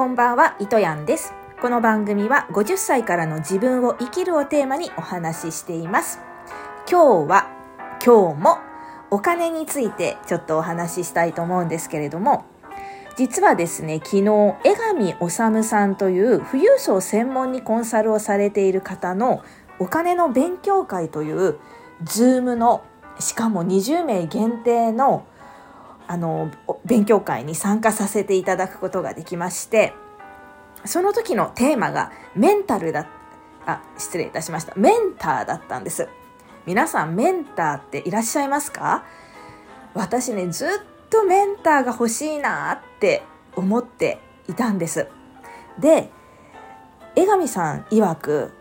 こんばんは、糸やんです。この番組は50歳からの自分を生きるをテーマにお話ししています。今日は、今日もお金についてちょっとお話ししたいと思うんですけれども、実はですね、昨日、江上治さんという富裕層専門にコンサルをされている方のお金の勉強会という、ズームの、しかも20名限定のあの勉強会に参加させていただくことができましてその時のテーマがメンタルだあ失礼いたしました。メンターだったんです。皆さんメンターっていらっしゃいますか？私ねずっとメンターが欲しいなって思っていたんです。で江上さん曰く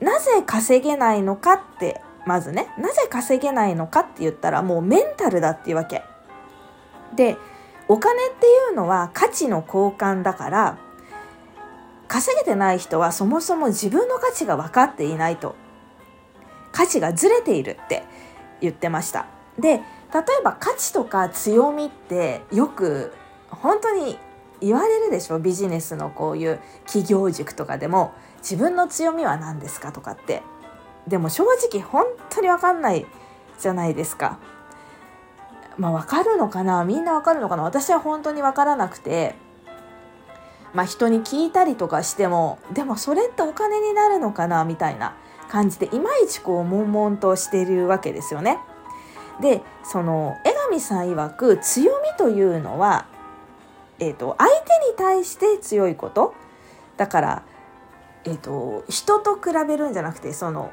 なぜ稼げないのかってまずねなぜ稼げないのかって言ったらもうメンタルだっていうわけ。でお金っていうのは価値の交換だから稼げてない人はそもそも自分の価値が分かっていないと。価値がずれているって言ってました。で例えば価値とか強みってよく本当に言われるでしょ？ビジネスのこういう企業塾とかでも自分の強みは何ですかとかって。でも正直本当に分かんないじゃないですか。まあ分かるのかな？みんな分かるのかな？私は本当に分からなくて。まあ人に聞いたりとかしてもでもそれってお金になるのかな？みたいな感じでいまいちこう悶々としてるわけですよね。でその江上さん曰く強みというのは、えーと、相手に対して強いこと。だから、えーと人と比べるんじゃなくてその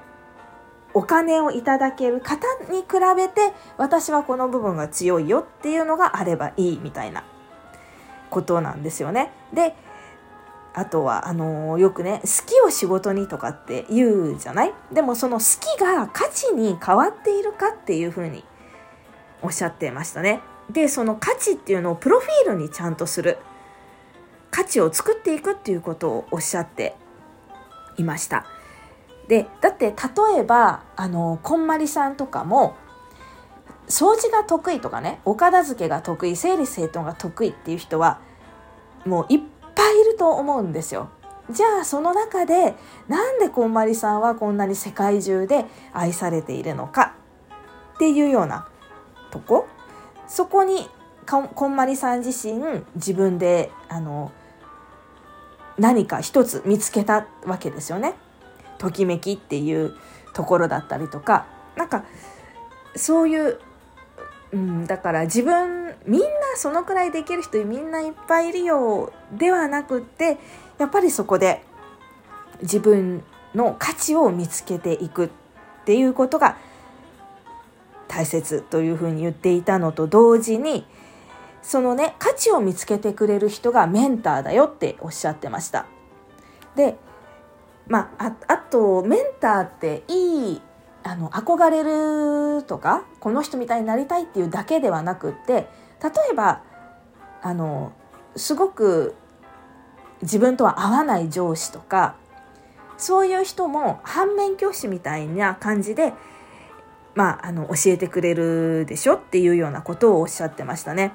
お金をいただける方に比べて私はこの部分が強いよっていうのがあればいいみたいなことなんですよね。であとはあのー、よくね好きを仕事にとかって言うじゃない？でもその好きが価値に変わっているかっていうふうにおっしゃってましたね。でその価値っていうのをプロフィールにちゃんとする価値を作っていくっていうことをおっしゃっていました。でだって例えばあのこんまりさんとかも掃除が得意とかねお片付けが得意整理整頓が得意っていう人はもういっぱいいると思うんですよ。じゃあその中でなんでこんまりさんはこんなに世界中で愛されているのかっていうようなとこそこにこんまりさん自身自分であの何か一つ見つけたわけですよね。ときめきっていうところだったりとかなんかそういう、うん、だから自分みんなそのくらいできる人みんないっぱいいるよではなくってやっぱりそこで自分の価値を見つけていくっていうことが大切というふうに言っていたのと同時にそのね価値を見つけてくれる人がメンターだよっておっしゃってました。でまあ、あとメンターっていいあの憧れるとかこの人みたいになりたいっていうだけではなくって例えばあのすごく自分とは合わない上司とかそういう人も反面教師みたいな感じで、まあ、あの教えてくれるでしょっていうようなことをおっしゃってましたね。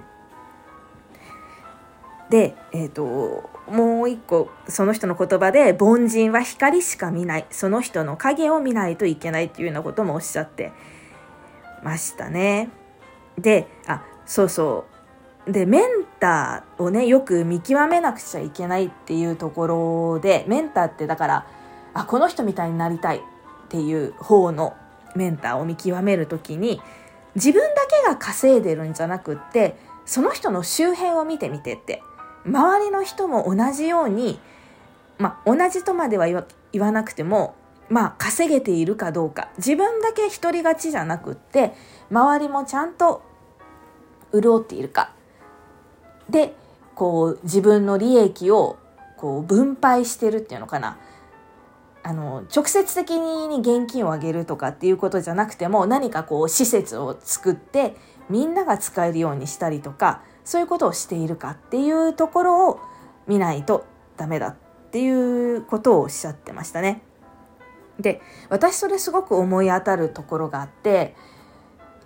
で、えーと、もう一個その人の言葉で「凡人は光しか見ない。その人の影を見ないといけない」っていうようなこともおっしゃってましたね。であそうそう。でメンターをねよく見極めなくちゃいけないっていうところでメンターってだからあこの人みたいになりたいっていう方のメンターを見極める時に自分だけが稼いでるんじゃなくってその人の周辺を見てみてって。周りの人も同じように、まあ、同じとまでは言わなくても、まあ、稼げているかどうか。自分だけ独り勝ちじゃなくって周りもちゃんと潤っているか。でこう自分の利益をこう分配してるっていうのかな。あの直接的に現金をあげるとかっていうことじゃなくても何かこう施設を作ってみんなが使えるようにしたりとかそういうことをしているかっていうところを見ないとダメだっていうことをおっしゃってましたね。で私それすごく思い当たるところがあって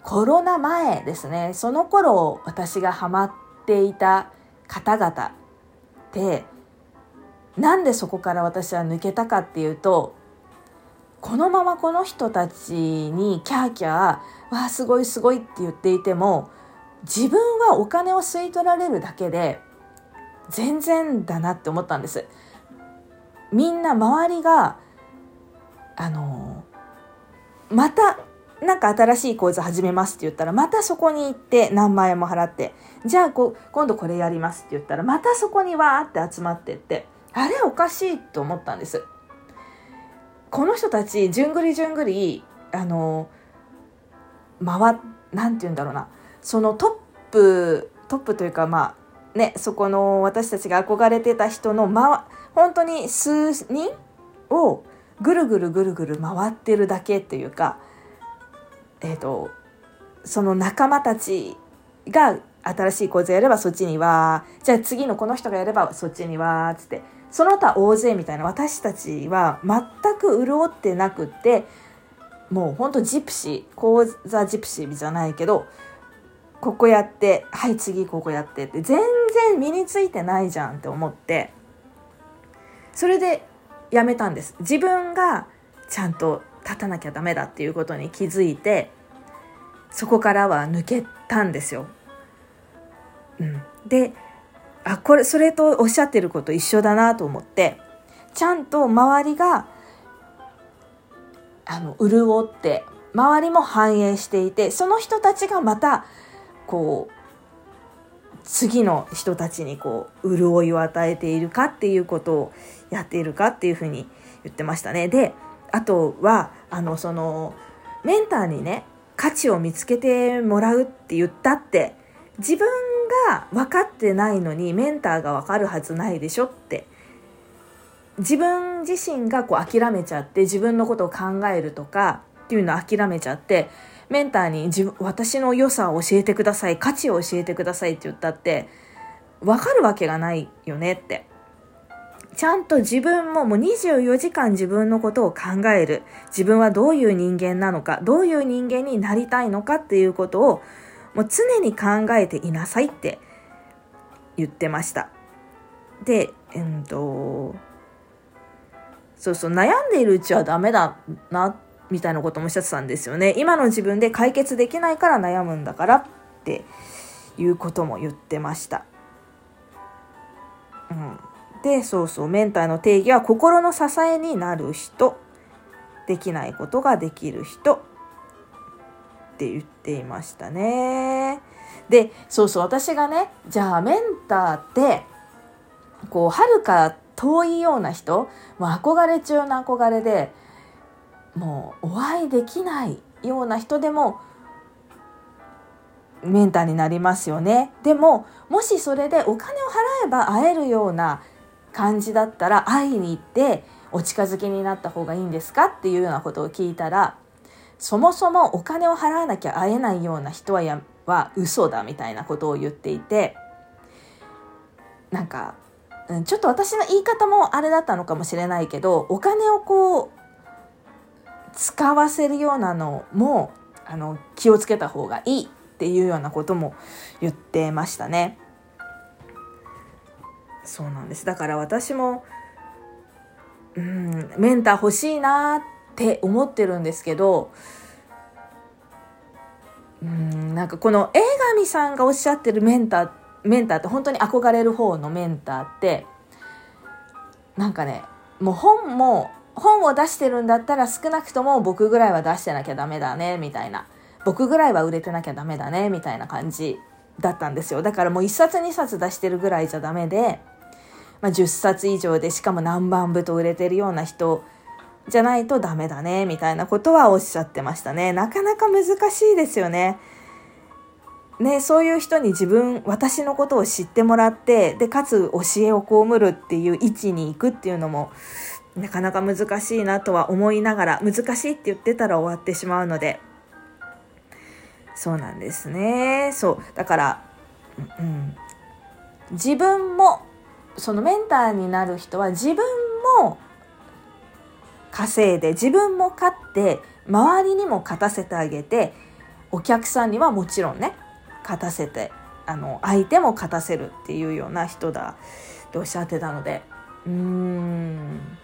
コロナ前ですねその頃私がハマっていた方々ってなんでそこから私は抜けたかっていうとこのままこの人たちにキャーキャー「わあすごいすごい」って言っていても自分はお金を吸い取られるだけで全然だなって思ったんです。みんな周りがあのまたなんか新しい講座始めますって言ったらまたそこに行って何万円も払ってじゃあこ今度これやりますって言ったらまたそこにわーって集まってってあれおかしいと思ったんです。この人たちじゅんぐりじゅんぐりあの回なんて言うんだろうなそのトップトップというかまあねそこの私たちが憧れてた人の、ま、本当に数人をぐるぐるぐるぐる回ってるだけっていうかえっ、ー、とその仲間たちが新しい講座やればそっちにはじゃあ次のこの人がやればそっちにはつってその他大勢みたいな私たちは全く潤ってなくってもうほんとジプシー講座ジプシーじゃないけどここやってはい次ここやってって全然身についてないじゃんって思ってそれでやめたんです自分がちゃんと立たなきゃダメだっていうことに気づいてそこからは抜けたんですよ。うん、であこれそれとおっしゃってること一緒だなと思ってちゃんと周りがあの潤って周りも反映していてその人たちがまたこう次の人たちにこう潤いを与えているかっていうことをやっているかっていうふうに言ってましたね。であとはあのそのメンターにね価値を見つけてもらうって言ったって自分が分かってないのにメンターが分かるはずないでしょって自分自身がこう諦めちゃって自分のことを考えるとかっていうのを諦めちゃってメンターに自分私の良さを教えてください価値を教えてくださいって言ったって分かるわけがないよねってちゃんと自分ももう24時間自分のことを考える自分はどういう人間なのかどういう人間になりたいのかっていうことをもう常に考えていなさいって言ってました。で、えっと、そうそう、悩んでいるうちはダメだなって、みたいなこともおっしゃってたんですよね。今の自分で解決できないから悩むんだからっていうことも言ってました。うん。で、そうそう、メンターの定義は心の支えになる人、できないことができる人、って言っていましたね。でそうそう私がねじゃあメンターってこうはるか遠いような人もう憧れ中の憧れでもうお会いできないような人でもメンターになりますよね。でももしそれでお金を払えば会えるような感じだったら会いに行ってお近づきになった方がいいんですかっていうようなことを聞いたらそもそもお金を払わなきゃ会えないような人はやは嘘だみたいなことを言っていてなんかちょっと私の言い方もあれだったのかもしれないけどお金をこう使わせるようなのもあの気をつけた方がいいっていうようなことも言ってましたね。そうなんですだから私もうんメンター欲しいなって思ってるんですけどうんなんかこの江上さんがおっしゃってるメンターメンターって本当に憧れる方のメンターってなんかねもう本も本を出してるんだったら少なくとも僕ぐらいは出してなきゃダメだねみたいな僕ぐらいは売れてなきゃダメだねみたいな感じだったんですよだからもう1冊2冊出してるぐらいじゃダメで、まあ、10冊以上でしかも何万部と売れてるような人じゃないとダメだね、みたいなことはおっしゃってましたね。なかなか難しいですよね。ね、そういう人に自分、私のことを知ってもらって、で、かつ教えを被るっていう位置に行くっていうのも、なかなか難しいなとは思いながら、難しいって言ってたら終わってしまうので、そうなんですね。そう。だから、うん、自分も、そのメンターになる人は自分も稼いで自分も勝って周りにも勝たせてあげてお客さんにはもちろんね勝たせてあの相手も勝たせるっていうような人だとおっしゃってたので、うーん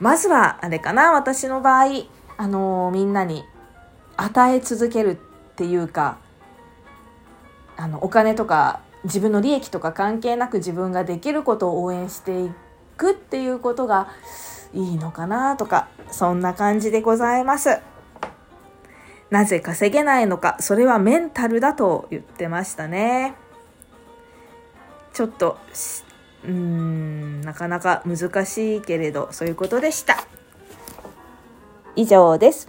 まずはあれかな私の場合。あのみんなに与え続けるっていうかあのお金とか自分の利益とか関係なく自分ができることを応援していくっていうことがいいのかなとかそんな感じでございます。なぜ稼げないのかそれはメンタルだと言ってましたね。ちょっとうーんなかなか難しいけれどそういうことでした。以上です。